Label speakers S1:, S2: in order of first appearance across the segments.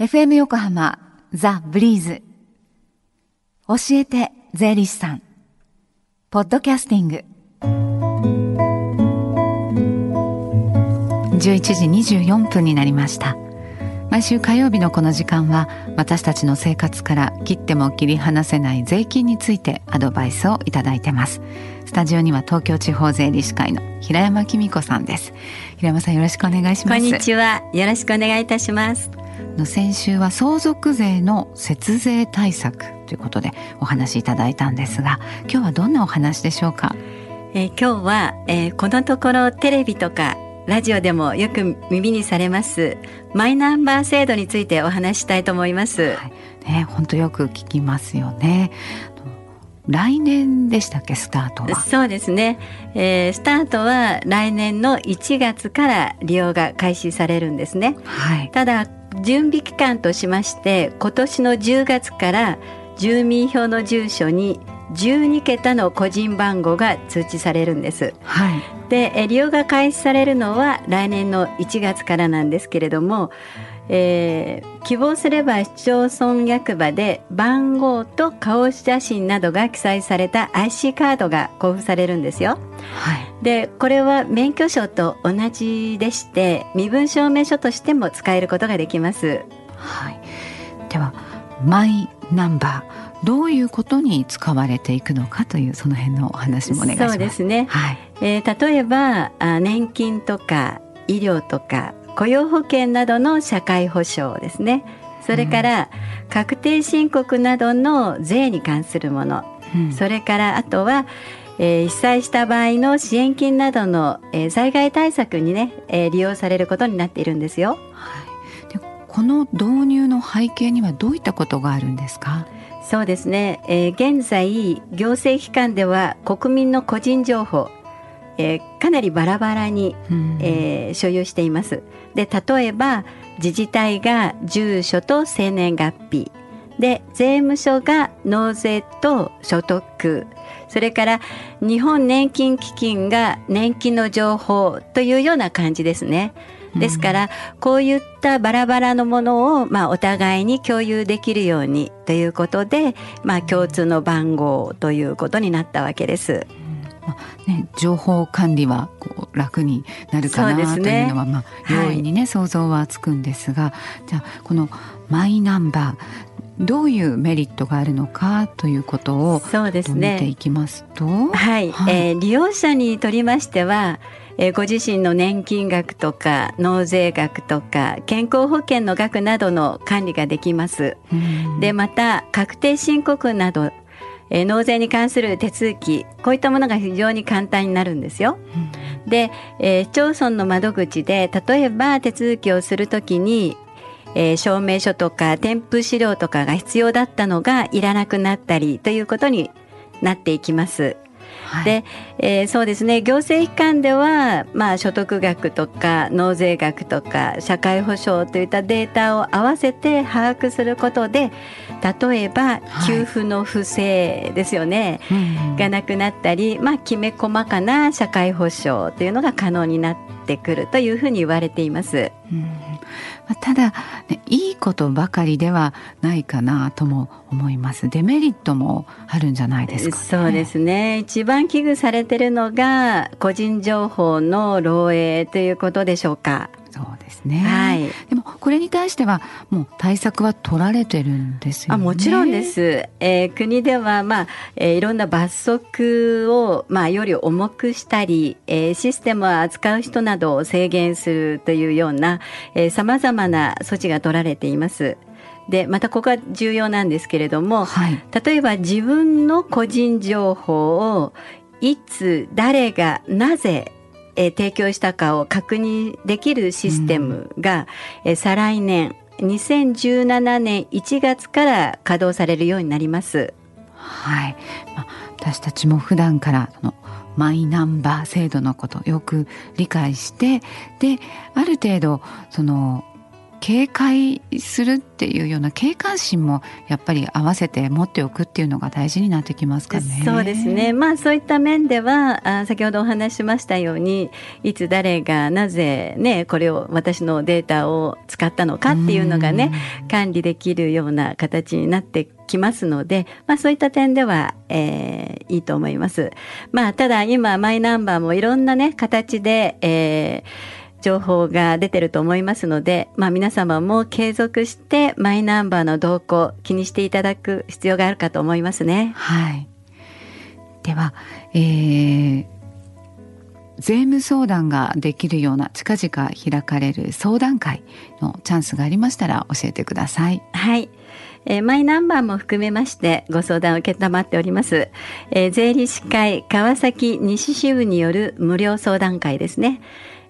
S1: FM 横浜ザ・ブリーズ。教えて税理士さん。ポッドキャスティング。11時24分になりました。毎週火曜日のこの時間は私たちの生活から切っても切り離せない税金についてアドバイスをいただいてます。スタジオには東京地方税理士会の平山紀美子さんです。平山さんよろしくお願いします。
S2: こんにちは。よろしくお願いいたします。
S1: 先週は相続税の節税対策ということでお話しいただいたんですが今日はどんなお話でしょうか、
S2: えー、今日は、えー、このところテレビとかラジオでもよく耳にされますマイナンバー制度についてお話したいと思います。はい、
S1: ね、本当よく聞きますよね。来年でしたっけ？スタートは。
S2: そうですね、えー、スタートは来年の1月から利用が開始されるんですね、はい、ただ準備期間としまして今年の10月から住民票の住所に12桁の個人番号が通知されるんです。はい、で利用が開始されるのは来年の1月からなんですけれども、えー、希望すれば市町村役場で番号と顔写真などが記載された IC カードが交付されるんですよ。はい、でこれは免許証と同じでして身分証明書としても使えることができます。
S1: はい、ではマイナンバーどういうことに使われていくのかというその辺のお話もお願いします。
S2: そうですね。はい、えー、例えばあ年金とか医療とか雇用保険などの社会保障ですね。それから確定申告などの税に関するもの、うん、それからあとは、えー、被災した場合の支援金などの、えー、災害対策にね、えー、利用されることになっているんですよ。
S1: はい、でこの導入の背景にはどういったことがあるんですか？
S2: そうですね、えー、現在行政機関では国民の個人情報えー、かなりバラバラに、えー、所有しています。で例えば自治体が住所と生年月日で税務署が納税と所得それから日本年金基金が年金の情報というような感じですね。ですから、こういったバラバラのものを、まあ、お互いに共有できるようにということで、まあ、共通の番号ということになったわけです。
S1: まあね、情報管理はこう楽になるかなというのは、まあ、容易にね、はい、想像はつくんですがじゃあこのマイナンバーどういうメリットがあるのかということをそうですね。見ていきますと、
S2: はい、はい、えー、利用者にとりましてはえー、ご自身の年金額とか納税額とか健康保険の額などの管理ができます。でまた確定申告などえー、納税に関する手続きこういったものが非常に簡単になるんですよ。うん、で、えー、市町村の窓口で例えば手続きをするときにえー、証明書とか添付資料とかが必要だったのがいらなくなったりということになっていきます。はい、で、えー、そうですね。行政機関では、まあ、所得額とか納税額とか社会保障といったデータを合わせて把握することで例えば給付の不正ですよね、はい、がなくなったり、まあ、きめ細かな社会保障というのが可能になってくるというふうに言われています。うん
S1: ただ、ね、いいことばかりではないかなとも思います。デメリットもあるんじゃないですか、ね、
S2: そうですね。一番危惧されてるのが個人情報の漏洩ということでしょうか。
S1: そうですね、はい、でもこれに対してはもう対策は取られてるんですよ、ね、
S2: あもちろんです、えー、国では、まあえー、いろんな罰則を、まあ、より重くしたり、えー、システムを扱う人などを制限するというようなさまざまな措置が取られています。でまたここが重要なんですけれども、はい、例えば自分の個人情報をいつ誰がなぜえー、提供したかを確認できるシステムが、うん、えー、再来年2017年1月から稼働されるようになります。
S1: はい、まあ、私たちも普段からそのマイナンバー制度のことよく理解してである程度その警戒するっていうような警戒心もやっぱり合わせて持っておくっていうのが大事になってきますかね。
S2: そうですね。まあそういった面ではあ先ほどお話ししましたようにいつ誰がなぜねこれを私のデータを使ったのかっていうのがね管理できるような形になってきますので、まあそういった点では、えー、いいと思います。まあただ今マイナンバーもいろんなね形で、えー情報が出てると思いますので、まあ、皆様も継続してマイナンバーの動向気にしていただく必要があるかと思いますね。
S1: はい、では、えー、税務相談ができるような近々開かれる相談会のチャンスがありましたら教えてください。
S2: はい。えー、マイナンバーも含めましてご相談を承っております、えー、税理士会川崎西支部による無料相談会ですね。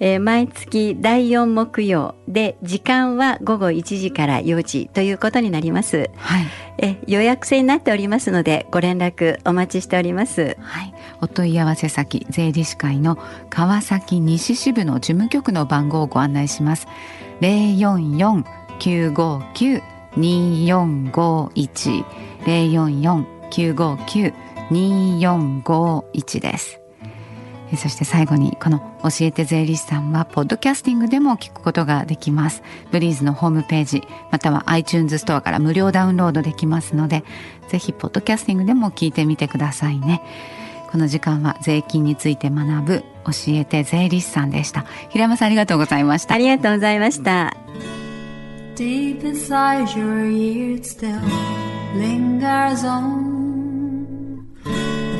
S2: えー、毎月第4木曜で時間は午後1時から4時ということになります。はい。え予約制になっておりますのでご連絡お待ちしております。
S1: はい。お問い合わせ先税理士会の川崎西支部の事務局の番号をご案内します。零四四九五九二四五一零四四九五九二四五一です。そして最後にこの教えて税理士さんはポッドキャスティングでも聞くことができます。ブリーズのホームページまたは iTunes ストアから無料ダウンロードできますのでぜひポッドキャスティングでも聞いてみてくださいね。この時間は税金について学ぶ教えて税理士さんでした。平山さんありがとうございました。
S2: ありがとうございました。
S3: Deep inside your ears still lingers on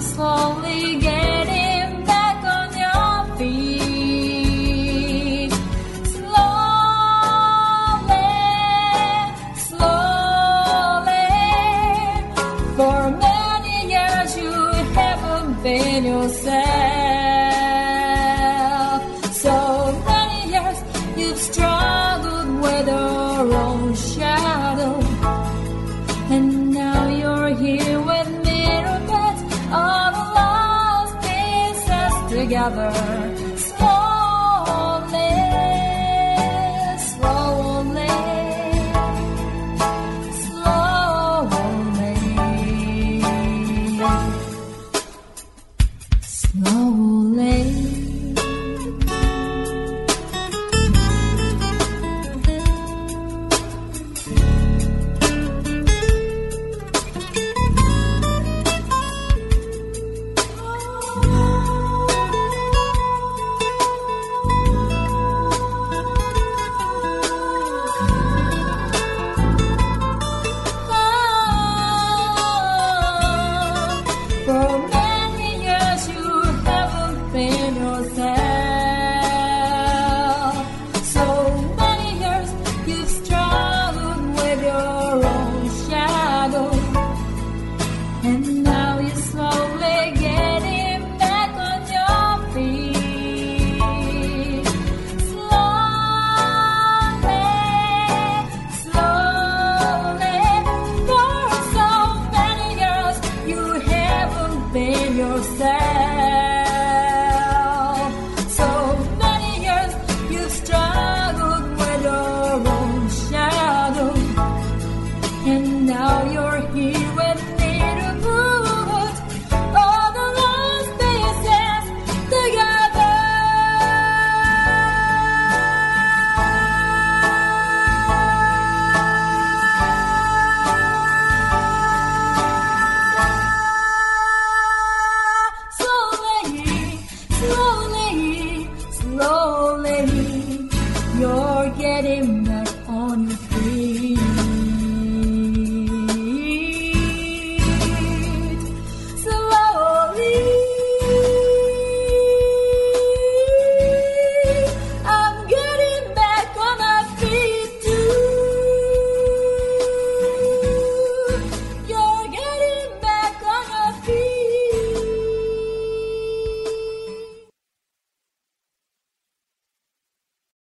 S3: Slowly getting back on your feet. Slowly, slowly. For many years you haven't been yourself. another.